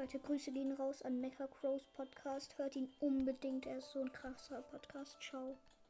Leute, Grüße gehen raus an Mecha Crows Podcast. Hört ihn unbedingt, er ist so ein krasser Podcast. Ciao.